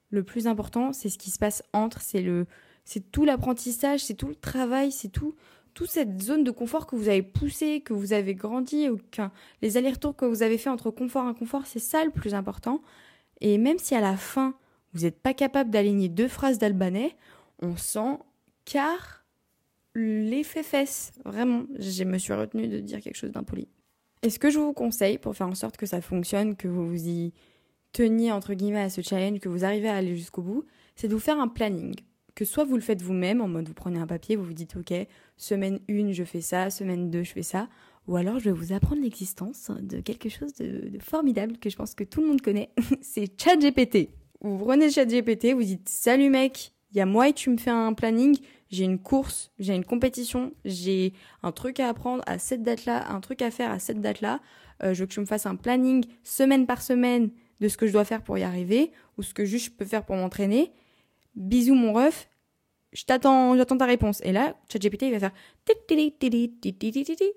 Speaker 1: Le plus important, c'est ce qui se passe entre, c'est le, c'est tout l'apprentissage, c'est tout le travail, c'est tout, toute cette zone de confort que vous avez poussé, que vous avez grandi, les allers-retours que vous avez fait entre confort et inconfort, c'est ça le plus important. Et même si à la fin, vous n'êtes pas capable d'aligner deux phrases d'albanais, on sent car l'effet fesses. Vraiment, je me suis retenue de dire quelque chose d'impoli. Et ce que je vous conseille pour faire en sorte que ça fonctionne, que vous vous y teniez entre guillemets à ce challenge, que vous arrivez à aller jusqu'au bout, c'est de vous faire un planning. Que soit vous le faites vous-même, en mode vous prenez un papier, vous vous dites ok, semaine 1 je fais ça, semaine 2 je fais ça, ou alors je vais vous apprendre l'existence de quelque chose de, formidable que je pense que tout le monde connaît, c'est ChatGPT. Vous prenez ChatGPT, vous dites salut mec, il y a moi et tu me fais un planning, j'ai une course, j'ai une compétition, j'ai un truc à apprendre à cette date-là, un truc à faire à cette date-là. Euh, je veux que tu me fasses un planning semaine par semaine de ce que je dois faire pour y arriver ou ce que juste je peux faire pour m'entraîner. Bisous mon ref, je t'attends, j'attends ta réponse. Et là, ChatGPT il va faire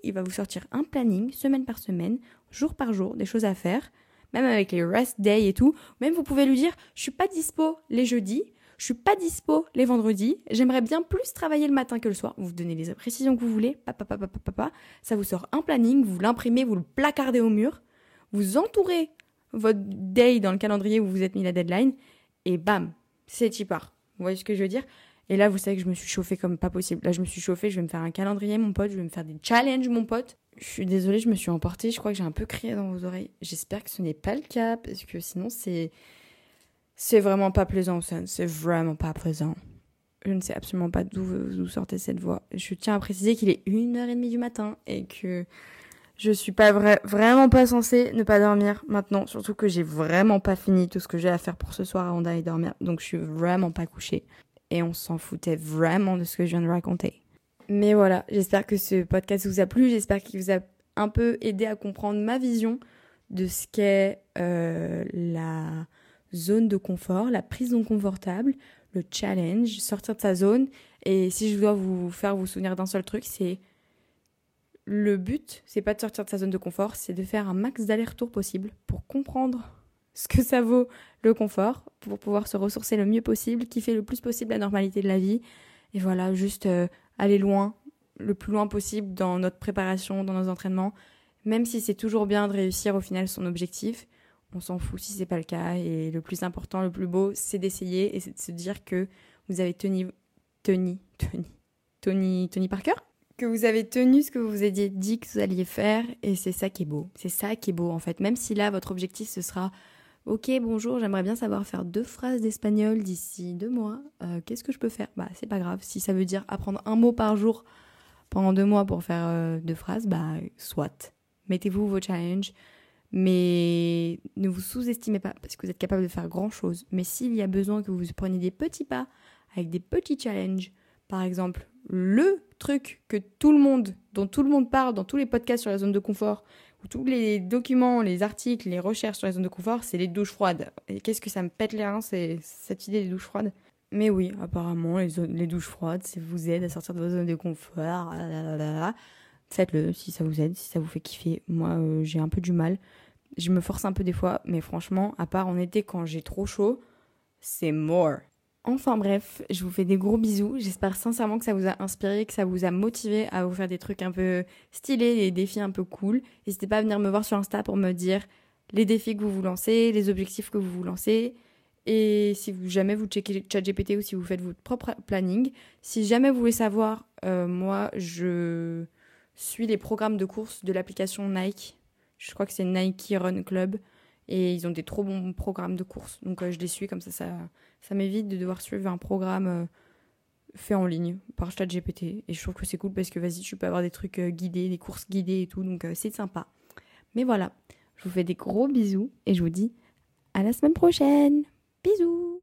Speaker 1: il va vous sortir un planning semaine par semaine, jour par jour, des choses à faire, même avec les rest days et tout. Même vous pouvez lui dire, je suis pas dispo les jeudis, je suis pas dispo les vendredis. J'aimerais bien plus travailler le matin que le soir. Vous donnez les précisions que vous voulez. Papa, papa, papa, papa. Ça vous sort un planning. Vous l'imprimez, vous le placardez au mur. Vous entourez votre day dans le calendrier où vous êtes mis la deadline. Et bam, c'est y part. Vous voyez ce que je veux dire? Et là, vous savez que je me suis chauffée comme pas possible. Là, je me suis chauffée. Je vais me faire un calendrier, mon pote. Je vais me faire des challenges, mon pote. Je suis désolée, je me suis emportée. Je crois que j'ai un peu crié dans vos oreilles. J'espère que ce n'est pas le cas parce que sinon, c'est c'est vraiment pas plaisant, C'est vraiment pas plaisant. Je ne sais absolument pas d'où sortait cette voix. Je tiens à préciser qu'il est 1h30 du matin et que je suis pas vraiment pas censée ne pas dormir maintenant. Surtout que j'ai vraiment pas fini tout ce que j'ai à faire pour ce soir avant d'aller dormir. Donc je suis vraiment pas couchée. Et on s'en foutait vraiment de ce que je viens de raconter. Mais voilà, j'espère que ce podcast vous a plu. J'espère qu'il vous a un peu aidé à comprendre ma vision de ce qu'est euh, la zone de confort, la prison confortable, le challenge, sortir de sa zone. Et si je dois vous faire vous souvenir d'un seul truc, c'est le but, c'est pas de sortir de sa zone de confort, c'est de faire un max d'aller-retour possible pour comprendre ce que ça vaut le confort, pour pouvoir se ressourcer le mieux possible, kiffer le plus possible la normalité de la vie. Et voilà, juste euh, aller loin, le plus loin possible dans notre préparation, dans nos entraînements, même si c'est toujours bien de réussir au final son objectif on s'en fout si c'est pas le cas. Et le plus important, le plus beau, c'est d'essayer et c'est de se dire que vous avez tenu, tenu, tenu, Tony, Tony Parker? Que vous avez tenu ce que vous vous aviez dit que vous alliez faire et c'est ça qui est beau. C'est ça qui est beau en fait. Même si là votre objectif ce sera Ok, bonjour, j'aimerais bien savoir faire deux phrases d'espagnol d'ici deux mois. Euh, qu'est-ce que je peux faire? Bah, c'est pas grave. Si ça veut dire apprendre un mot par jour pendant deux mois pour faire euh, deux phrases, bah, soit. Mettez-vous vos challenges, Mais ne vous sous-estimez pas parce que vous êtes capable de faire grand chose. Mais s'il y a besoin que vous preniez des petits pas avec des petits challenges, par exemple, le truc que tout le monde, dont tout le monde parle dans tous les podcasts sur la zone de confort, ou tous les documents, les articles, les recherches sur la zone de confort, c'est les douches froides. Et qu'est-ce que ça me pète les reins, cette idée des douches froides? Mais oui, apparemment, les, douches froides, ça vous aide à sortir de vos zones de confort. Faites-le si ça vous aide, si ça vous fait kiffer. Moi, euh, j'ai un peu du mal. Je me force un peu des fois, mais franchement, à part en été quand j'ai trop chaud, c'est more. Enfin bref, je vous fais des gros bisous. J'espère sincèrement que ça vous a inspiré, que ça vous a motivé à vous faire des trucs un peu stylés, des défis un peu cool. N'hésitez pas à venir me voir sur Insta pour me dire les défis que vous vous lancez, les objectifs que vous vous lancez. Et si jamais vous checkez ChatGPT ou si vous faites votre propre planning, si jamais vous voulez savoir, euh, moi je suis les programmes de course de l'application Nike. Je crois que c'est Nike Run Club. Et ils ont des trop bons programmes de course. Donc euh, je les suis comme ça, ça, m'évite de devoir suivre un programme euh, fait en ligne par ChatGPT. Et je trouve que c'est cool parce que vas-y, tu peux avoir des trucs guidés, des courses guidées et tout. Donc c'est sympa. Mais voilà, je vous fais des gros bisous et je vous dis à la semaine prochaine. Bisous